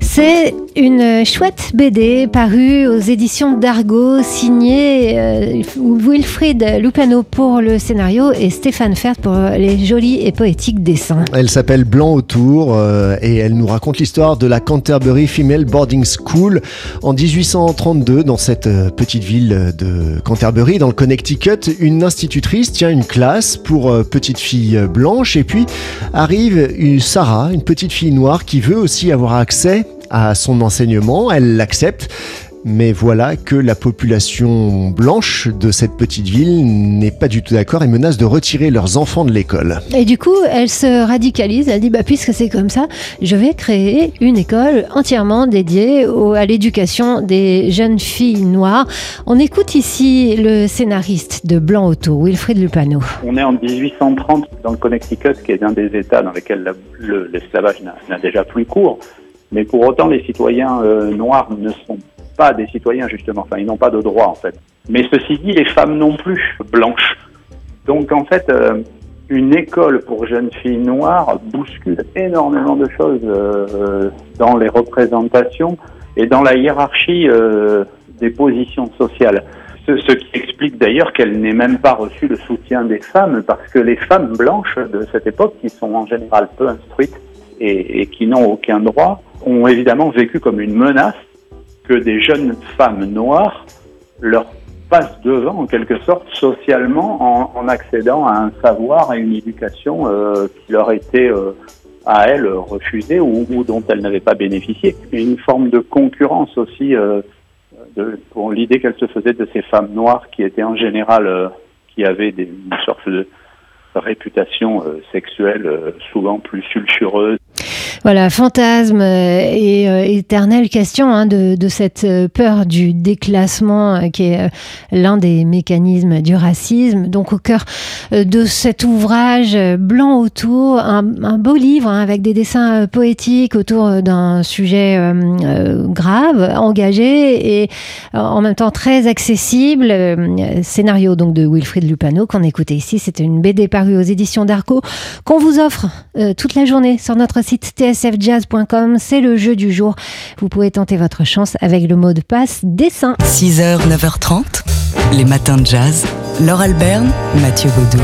C'est une chouette BD parue aux éditions d'Argo, signée euh, Wilfried Lupano pour le scénario et Stéphane Fert pour les jolis et poétiques dessins. Elle s'appelle Blanc autour euh, et elle nous raconte l'histoire de la Canterbury Female Boarding School en 1832 dans cette euh, petite ville de Canterbury dans le Connecticut. Une institutrice tient une classe pour petites filles blanches et puis arrive une Sarah, une petite fille noire qui veut aussi avoir accès à son enseignement, elle l'accepte. Mais voilà que la population blanche de cette petite ville n'est pas du tout d'accord et menace de retirer leurs enfants de l'école. Et du coup, elle se radicalise, elle dit bah, puisque c'est comme ça, je vais créer une école entièrement dédiée à l'éducation des jeunes filles noires. On écoute ici le scénariste de Blanc Auto, Wilfried Lupano. On est en 1830 dans le Connecticut, qui est un des États dans lesquels l'esclavage n'a déjà plus cours. Mais pour autant, les citoyens euh, noirs ne sont pas des citoyens, justement. Enfin, ils n'ont pas de droit, en fait. Mais ceci dit, les femmes non plus, blanches. Donc, en fait, euh, une école pour jeunes filles noires bouscule énormément de choses euh, dans les représentations et dans la hiérarchie des positions sociales. Ce, ce qui explique d'ailleurs qu'elle n'ait même pas reçu le soutien des femmes, parce que les femmes blanches de cette époque, qui sont en général peu instruites et, qui n'ont aucun droit, ont évidemment vécu comme une menace que des jeunes femmes noires leur passent devant, en quelque sorte, socialement, en, accédant à un savoir et une éducation euh, qui leur était euh, à elles refusée ou, dont elles n'avaient pas bénéficié. Une forme de concurrence aussi euh, pour l'idée qu'elle se faisait de ces femmes noires qui étaient en général, qui avaient une sorte de réputation sexuelle souvent plus sulfureuse voilà, fantasme et euh, éternelle question hein, de, cette euh, peur du déclassement euh, qui est l'un des mécanismes du racisme. Donc au cœur de cet ouvrage blanc autour, un, beau livre hein, avec des dessins poétiques autour d'un sujet euh, grave, engagé et en même temps très accessible. scénario donc de Wilfried Lupano qu'on écoutait ici. C'était une BD parue aux éditions d'Arco qu'on vous offre toute la journée sur notre site tsfjazz.com. C'est le jeu du jour. Vous pouvez tenter votre chance avec le mot de passe dessin. 6h, 9h30, les matins de jazz. Laure Alberne, Mathieu Baudou.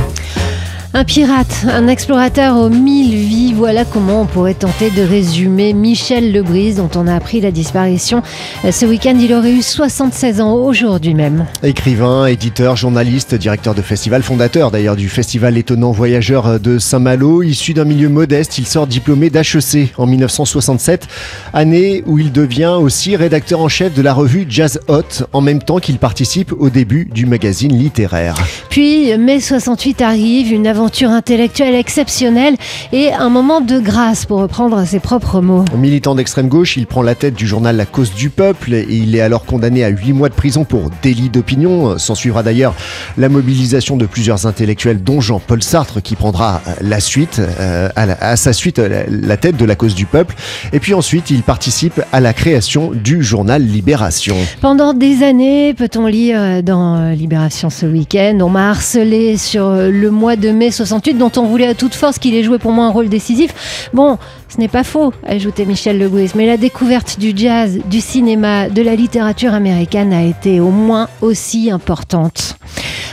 Un pirate, un explorateur aux mille vies, voilà comment on pourrait tenter de résumer Michel Lebris, dont on a appris la disparition ce week-end. Il aurait eu 76 ans aujourd'hui même. Écrivain, éditeur, journaliste, directeur de festival, fondateur d'ailleurs du festival étonnant voyageur de Saint-Malo. Issu d'un milieu modeste, il sort diplômé d'HEC en 1967, année où il devient aussi rédacteur en chef de la revue Jazz Hot, en même temps qu'il participe au début du magazine littéraire. Puis mai 68 arrive, une aventure aventure intellectuelle exceptionnelle et un moment de grâce, pour reprendre ses propres mots. Militant d'extrême gauche, il prend la tête du journal La Cause du Peuple et il est alors condamné à 8 mois de prison pour délit d'opinion. S'en suivra d'ailleurs la mobilisation de plusieurs intellectuels, dont Jean-Paul Sartre, qui prendra la suite, euh, à, sa suite, la, tête de La Cause du Peuple. Et puis ensuite, il participe à la création du journal Libération. Pendant des années, peut-on lire dans Libération ce week-end, on m'a harcelé sur le mois de mai 68 dont on voulait à toute force qu'il ait joué pour moi un rôle décisif. Bon, ce n'est pas faux, ajoutait Michel Legouis, mais la découverte du jazz, du cinéma, de la littérature américaine a été au moins aussi importante.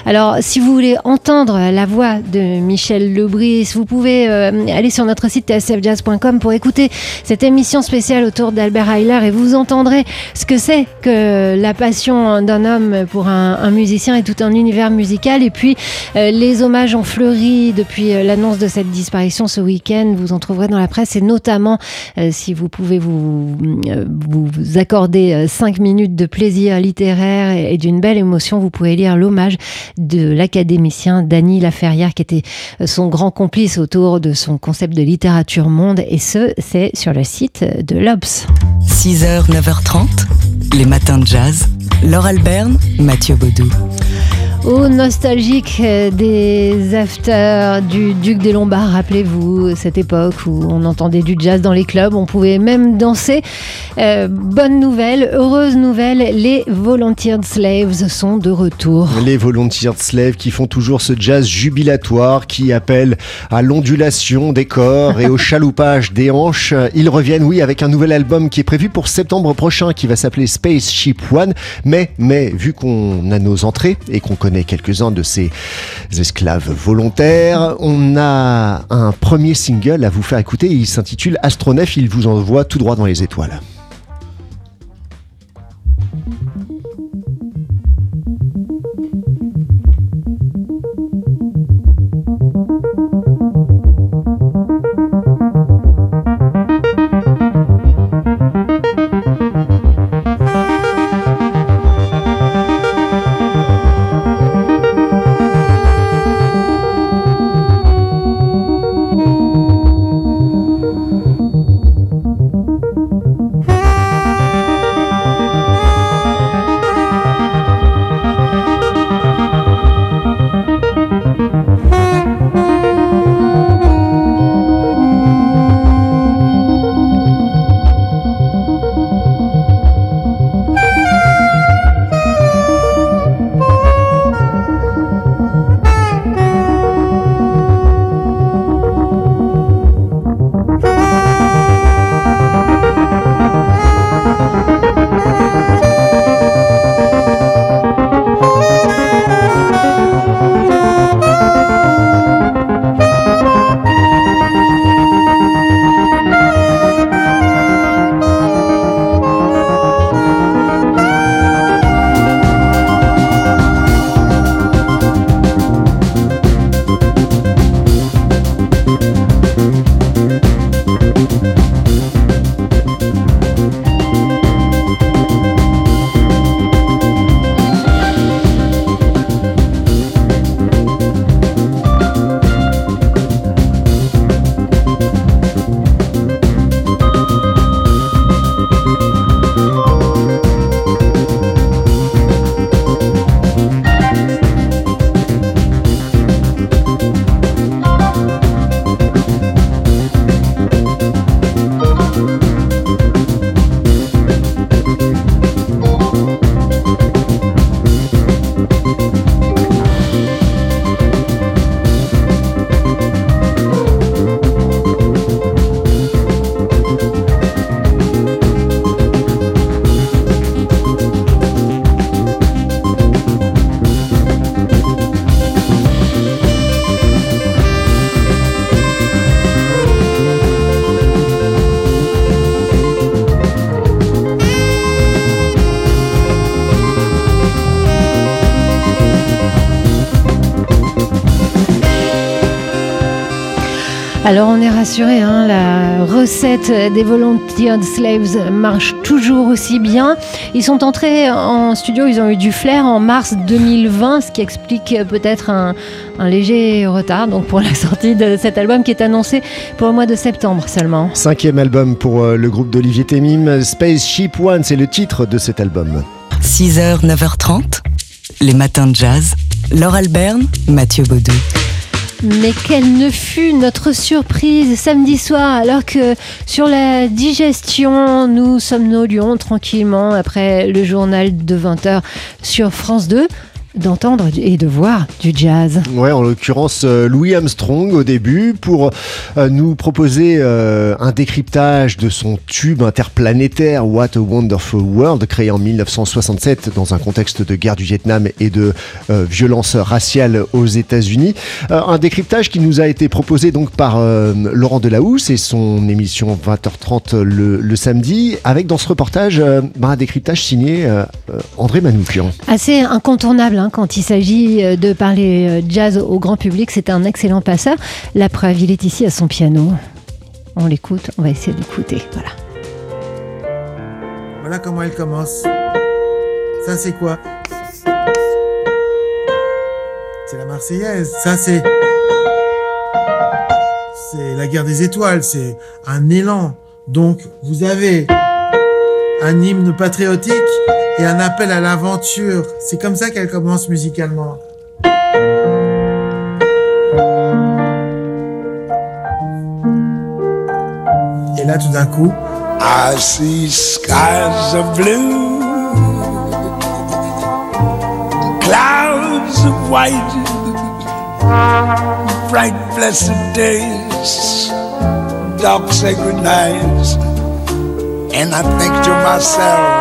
Alors, si vous voulez entendre la voix de Michel Lebris, vous pouvez euh, aller sur notre site tsfjazz.com pour écouter cette émission spéciale autour d'Albert Heiler et vous entendrez ce que c'est que la passion d'un homme pour un, musicien et tout un univers musical. Et puis, euh, les hommages ont fleuri depuis euh, l'annonce de cette disparition ce week-end. Vous en trouverez dans la presse et notamment si vous pouvez vous, vous accorder cinq minutes de plaisir littéraire et d'une belle émotion, vous pouvez lire l'hommage de l'académicien Dany Laferrière, qui était euh, son grand complice autour de son concept de littérature monde. Et ce, c'est sur le site de l'Obs. 6h, 9h30, les matins de jazz. Laure Alberne, Mathieu Baudou. Aux nostalgiques des afters du Duc des Lombards. Rappelez-vous cette époque où on entendait du jazz dans les clubs, on pouvait même danser. Euh, bonne nouvelle, heureuse nouvelle, les Volunteered Slaves sont de retour. Les Volunteered Slaves qui font toujours ce jazz jubilatoire qui appelle à l'ondulation des corps et au chaloupage des hanches. Ils reviennent, oui, avec un nouvel album qui est prévu pour septembre prochain qui va s'appeler Spaceship One. Mais, mais, vu qu'on a nos entrées et qu'on connaît quelques-uns de ces esclaves volontaires, on a un premier single à vous faire écouter. Il s'intitule Astronef. Il vous envoie tout droit dans les étoiles. Alors on est rassuré, hein, la recette des Volunteered Slaves marche toujours aussi bien. Ils sont entrés en studio, ils ont eu du flair en mars 2020, ce qui explique peut-être un, léger retard donc pour la sortie de cet album qui est annoncé pour le mois de septembre seulement. Cinquième album pour euh, le groupe d'Olivier Temim, Spaceship One, c'est le titre de cet album. 6h, 9h30, les matins de jazz. Laure Alberne, Mathieu Baudou. Mais quelle ne fut notre surprise samedi soir alors que sur la digestion, nous somnolions tranquillement après le journal de 20h sur France 2 d'entendre et de voir du jazz. Ouais, en l'occurrence euh, Louis Armstrong au début pour euh, nous proposer euh, un décryptage de son tube interplanétaire What a Wonderful World créé en 1967 dans un contexte de guerre du Vietnam et de violence raciale aux États-Unis. un décryptage qui nous a été proposé donc par Laurent Delahousse et son émission 20h30 le, samedi avec dans ce reportage bah, un décryptage signé André Manoukian. Assez incontournable Hein, quand il s'agit euh, de parler euh, jazz au grand public. C'est un excellent passeur. La preuve, il est ici à son piano. On l'écoute, on va essayer d'écouter. Voilà. Voilà comment elle commence. Ça, c'est quoi? C'est la Marseillaise. Ça, c'est. C'est la guerre des étoiles. C'est un élan. Donc, vous avez un hymne patriotique et un appel à l'aventure. C'est comme ça qu'elle commence musicalement. Et là, tout d'un coup, I see skies of blue, clouds of white, bright blessed days, dark sacred nights, and I think to myself.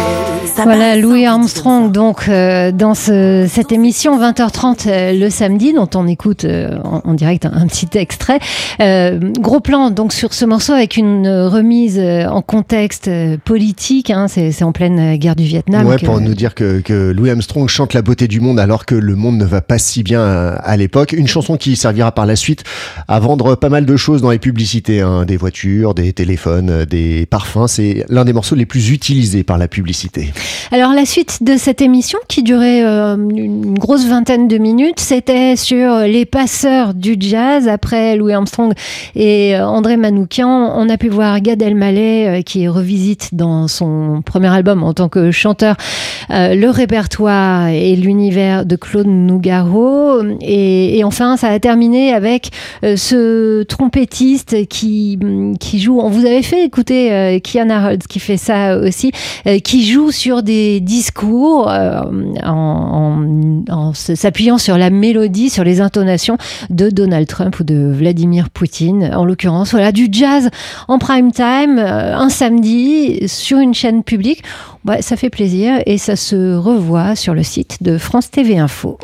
Voilà Louis Armstrong donc euh, dans ce- cette émission 20h30 euh, le samedi dont on écoute euh, en, en direct un, un petit extrait. Euh, gros plan donc sur ce morceau avec une remise euh, en contexte euh, politique. hein, c'est c'est en pleine euh, guerre du Vietnam. Ouais, que- pour nous dire que, que Louis Armstrong chante la beauté du monde alors que le monde ne va pas si bien à, à l'époque. Une chanson qui servira par la suite à vendre pas mal de choses dans les publicités, hein, des voitures, des téléphones, euh, des parfums. C'est l'un des morceaux les plus utilisés par la publicité. Alors la suite de cette émission qui durait euh, une grosse vingtaine de minutes, c'était sur les passeurs du jazz. Après Louis Armstrong et euh, André Manoukian, on a pu voir Gad Elmaleh euh, qui revisite dans son premier album en tant que chanteur euh, le répertoire et l'univers de Claude Nougaro. Et, et enfin, ça a terminé avec euh, ce trompettiste qui, qui joue. On vous avait fait écouter euh, Kian Harold qui fait ça aussi, euh, qui joue sur des discours euh, en, s'appuyant sur la mélodie, sur les intonations de Donald Trump ou de Vladimir Poutine. En l'occurrence, voilà, du jazz en prime time, euh, un samedi, sur une chaîne publique. Ça fait plaisir et ça se revoit sur le site de France TV Info.